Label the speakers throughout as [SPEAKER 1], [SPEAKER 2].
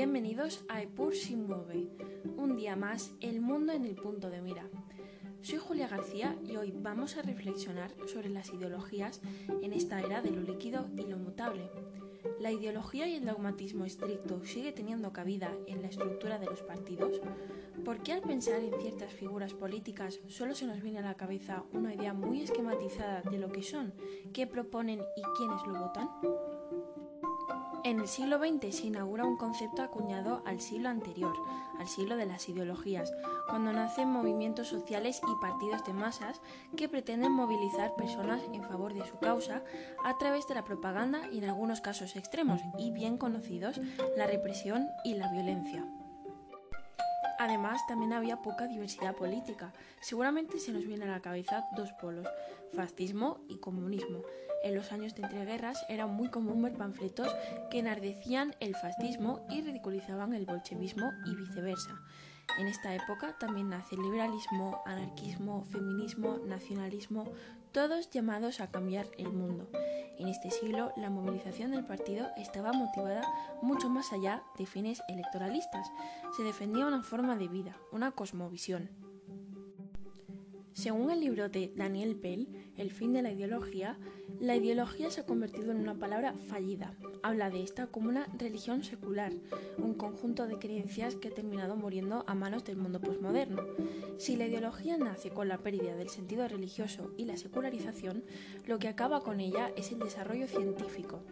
[SPEAKER 1] Bienvenidos a Epur sin mueve. Un día más, el mundo en el punto de mira. Soy Julia García y hoy vamos a reflexionar sobre las ideologías en esta era de lo líquido y lo mutable. ¿La ideología y el dogmatismo estricto sigue teniendo cabida en la estructura de los partidos? ¿Por qué al pensar en ciertas figuras políticas solo se nos viene a la cabeza una idea muy esquematizada de lo que son, qué proponen y quiénes lo votan? En el siglo XX se inaugura un concepto acuñado al siglo anterior, al siglo de las ideologías, cuando nacen movimientos sociales y partidos de masas que pretenden movilizar personas en favor de su causa a través de la propaganda y en algunos casos extremos y bien conocidos, la represión y la violencia. Además, también había poca diversidad política. Seguramente se nos viene a la cabeza dos polos, fascismo y comunismo. En los años de entreguerras era muy común ver panfletos que enardecían el fascismo y ridiculizaban el bolchevismo y viceversa. En esta época también nace liberalismo, anarquismo, feminismo, nacionalismo, todos llamados a cambiar el mundo. En este siglo, la movilización del partido estaba motivada mucho más allá de fines electoralistas. Se defendía una forma de vida, una cosmovisión. Según el libro de Daniel Pell, El fin de la ideología, la ideología se ha convertido en una palabra fallida. Habla de esta como una religión secular, un conjunto de creencias que ha terminado muriendo a manos del mundo posmoderno. Si la ideología nace con la pérdida del sentido religioso y la secularización, lo que acaba con ella es el desarrollo científico,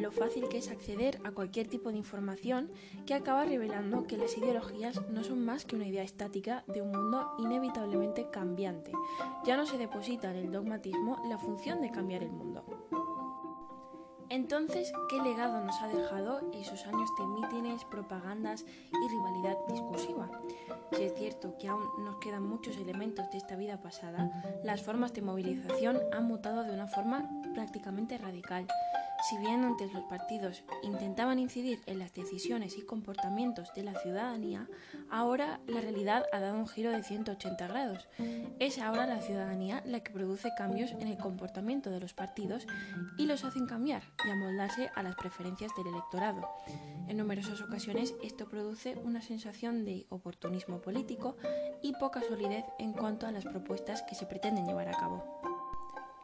[SPEAKER 1] lo fácil que es acceder a cualquier tipo de información que acaba revelando que las ideologías no son más que una idea estática de un mundo inevitablemente cambiante. Ya no se deposita en el dogmatismo la función de cambiar el mundo. Entonces, ¿qué legado nos ha dejado esos años de mítines, propagandas y rivalidad discursiva? Si es cierto que aún nos quedan muchos elementos de esta vida pasada, las formas de movilización han mutado de una forma prácticamente radical. Si bien antes los partidos intentaban incidir en las decisiones y comportamientos de la ciudadanía, ahora la realidad ha dado un giro de 180 grados. Es ahora la ciudadanía la que produce cambios en el comportamiento de los partidos y los hacen cambiar y amoldarse a las preferencias del electorado. En numerosas ocasiones esto produce una sensación de oportunismo político y poca solidez en cuanto a las propuestas que se pretenden llevar a cabo.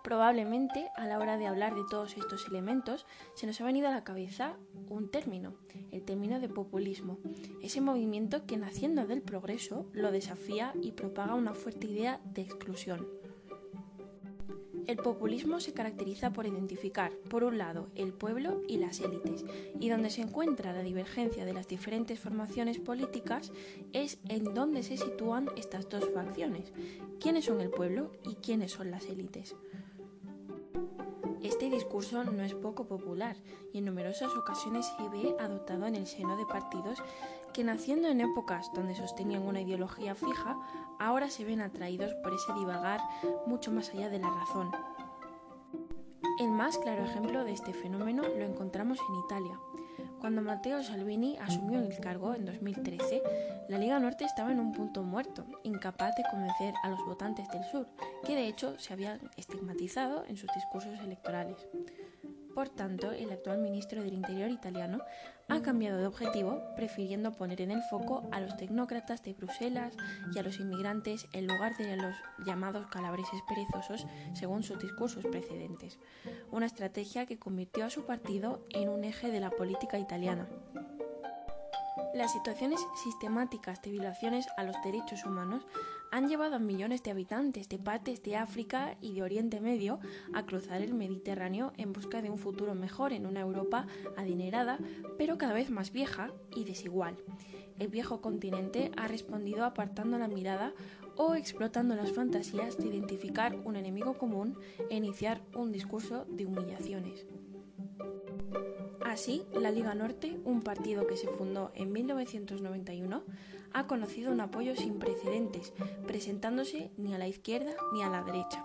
[SPEAKER 1] Probablemente a la hora de hablar de todos estos elementos se nos ha venido a la cabeza un término, el término de populismo, ese movimiento que naciendo del progreso lo desafía y propaga una fuerte idea de exclusión. El populismo se caracteriza por identificar, por un lado, el pueblo y las élites, y donde se encuentra la divergencia de las diferentes formaciones políticas es en donde se sitúan estas dos facciones, quiénes son el pueblo y quiénes son las élites. Discurso no es poco popular y en numerosas ocasiones se ve adoptado en el seno de partidos que naciendo en épocas donde sostenían una ideología fija, ahora se ven atraídos por ese divagar mucho más allá de la razón. El más claro ejemplo de este fenómeno lo encontramos en Italia. Cuando Matteo Salvini asumió el cargo en 2013, la Liga Norte estaba en un punto muerto, incapaz de convencer a los votantes del sur, que de hecho se habían estigmatizado en sus discursos electorales. Por tanto, el actual ministro del Interior italiano ha cambiado de objetivo, prefiriendo poner en el foco a los tecnócratas de Bruselas y a los inmigrantes en lugar de los llamados calabreses perezosos, según sus discursos precedentes. Una estrategia que convirtió a su partido en un eje de la política italiana. Las situaciones sistemáticas de violaciones a los derechos humanos han llevado a millones de habitantes de partes de África y de Oriente Medio a cruzar el Mediterráneo en busca de un futuro mejor en una Europa adinerada, pero cada vez más vieja y desigual. El viejo continente ha respondido apartando la mirada o explotando las fantasías de identificar un enemigo común e iniciar un discurso de humillaciones. Así, la Liga Norte, un partido que se fundó en 1991, ha conocido un apoyo sin precedentes, presentándose ni a la izquierda ni a la derecha.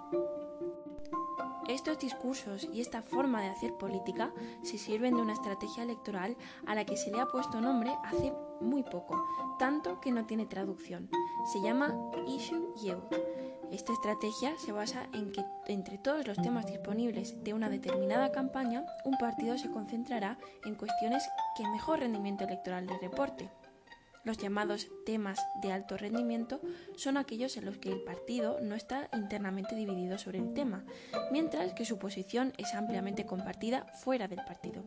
[SPEAKER 1] Estos discursos y esta forma de hacer política se sirven de una estrategia electoral a la que se le ha puesto nombre hace muy poco, tanto que no tiene traducción. Se llama Issue Yield Esta estrategia se basa en que entre todos los temas disponibles de una determinada campaña, un partido se concentrará en cuestiones que mejor rendimiento electoral le reporte. Los llamados temas de alto rendimiento son aquellos en los que el partido no está internamente dividido sobre el tema, mientras que su posición es ampliamente compartida fuera del partido.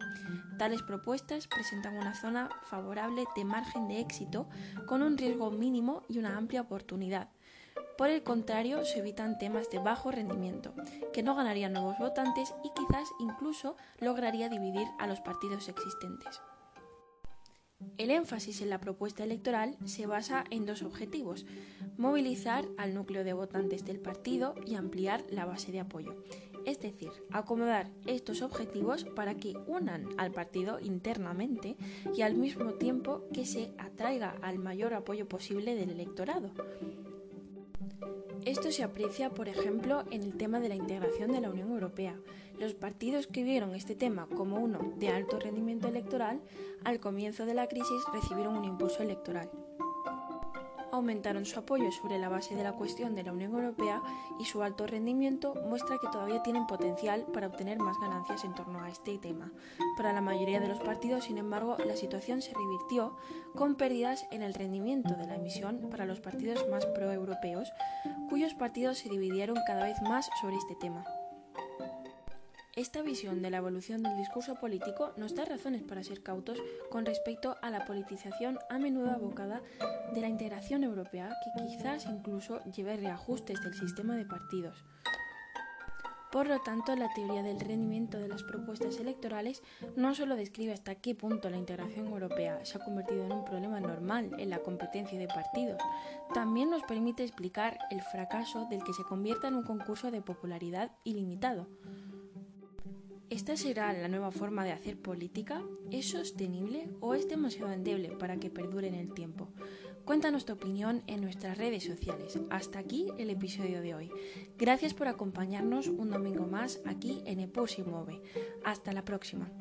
[SPEAKER 1] Tales propuestas presentan una zona favorable de margen de éxito con un riesgo mínimo y una amplia oportunidad. Por el contrario, se evitan temas de bajo rendimiento, que no ganarían nuevos votantes y quizás incluso lograría dividir a los partidos existentes. El énfasis en la propuesta electoral se basa en dos objetivos, movilizar al núcleo de votantes del partido y ampliar la base de apoyo. Es decir, acomodar estos objetivos para que unan al partido internamente y al mismo tiempo que se atraiga al mayor apoyo posible del electorado. Esto se aprecia, por ejemplo, en el tema de la integración de la Unión Europea. Los partidos que vieron este tema como uno de alto rendimiento electoral, al comienzo de la crisis recibieron un impulso electoral aumentaron su apoyo sobre la base de la cuestión de la Unión Europea y su alto rendimiento muestra que todavía tienen potencial para obtener más ganancias en torno a este tema. Para la mayoría de los partidos, sin embargo, la situación se revirtió con pérdidas en el rendimiento de la emisión para los partidos más proeuropeos, cuyos partidos se dividieron cada vez más sobre este tema. Esta visión de la evolución del discurso político nos da razones para ser cautos con respecto a la politización a menudo abocada de la integración europea que quizás incluso lleve reajustes del sistema de partidos. Por lo tanto, la teoría del rendimiento de las propuestas electorales no solo describe hasta qué punto la integración europea se ha convertido en un problema normal en la competencia de partidos, también nos permite explicar el fracaso del que se convierta en un concurso de popularidad ilimitado. ¿Esta será la nueva forma de hacer política? ¿Es sostenible o es demasiado endeble para que perdure en el tiempo? Cuéntanos tu opinión en nuestras redes sociales. Hasta aquí el episodio de hoy. Gracias por acompañarnos un domingo más aquí en Epos y Move. Hasta la próxima.